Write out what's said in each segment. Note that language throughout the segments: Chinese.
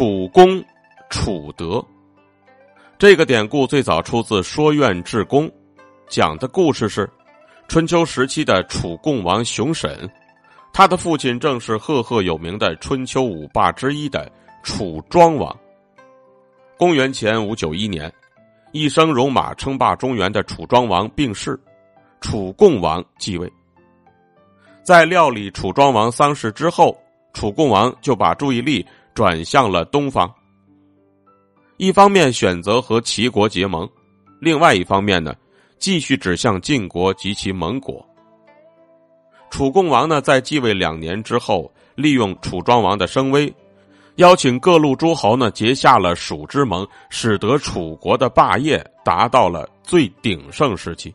楚公，楚德。这个典故最早出自《说苑志公》，讲的故事是春秋时期的楚共王熊审，他的父亲正是赫赫有名的春秋五霸之一的楚庄王。公元前五九一年，一生戎马称霸中原的楚庄王病逝，楚共王继位。在料理楚庄王丧事之后，楚共王就把注意力转向了东方。一方面选择和齐国结盟，另外一方面呢，继续指向晋国及其盟国。楚共王呢，在继位两年之后，利用楚庄王的声威，邀请各路诸侯呢结下了蜀之盟，使得楚国的霸业达到了最鼎盛时期。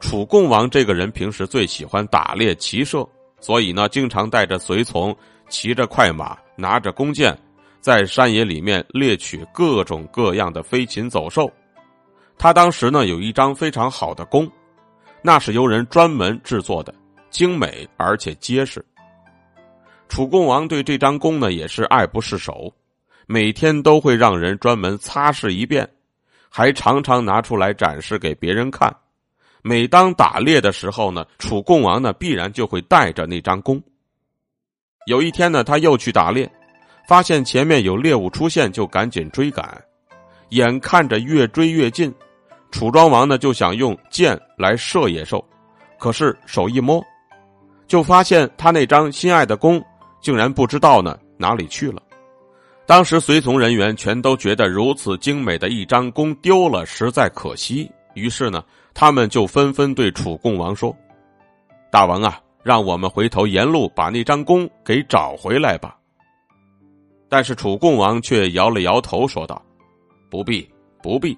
楚共王这个人平时最喜欢打猎骑射，所以呢，经常带着随从，骑着快马，拿着弓箭，在山野里面猎取各种各样的飞禽走兽。他当时呢，有一张非常好的弓，那是由人专门制作的，精美而且结实。楚共王对这张弓呢，也是爱不释手，每天都会让人专门擦拭一遍，还常常拿出来展示给别人看。每当打猎的时候呢，楚共王呢必然就会带着那张弓。有一天呢，他又去打猎，发现前面有猎物出现，就赶紧追赶。眼看着越追越近，楚庄王呢就想用箭来射野兽，可是手一摸，就发现他那张心爱的弓竟然不知道呢哪里去了。当时随从人员全都觉得如此精美的一张弓丢了，实在可惜。于是呢，他们就纷纷对楚共王说：“大王啊，让我们回头沿路把那张弓给找回来吧。”但是楚共王却摇了摇头，说道：“不必，不必。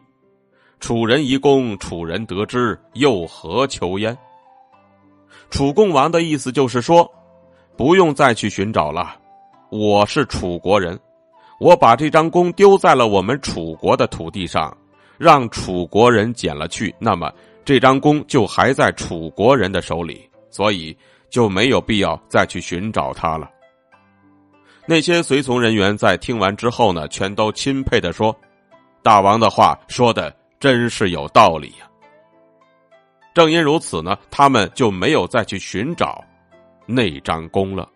楚人遗弓，楚人得之，又何求焉？”楚共王的意思就是说，不用再去寻找了。我是楚国人，我把这张弓丢在了我们楚国的土地上。让楚国人捡了去，那么这张弓就还在楚国人的手里，所以就没有必要再去寻找他了。那些随从人员在听完之后呢，全都钦佩的说：“大王的话说的真是有道理呀。”正因如此呢，他们就没有再去寻找那张弓了。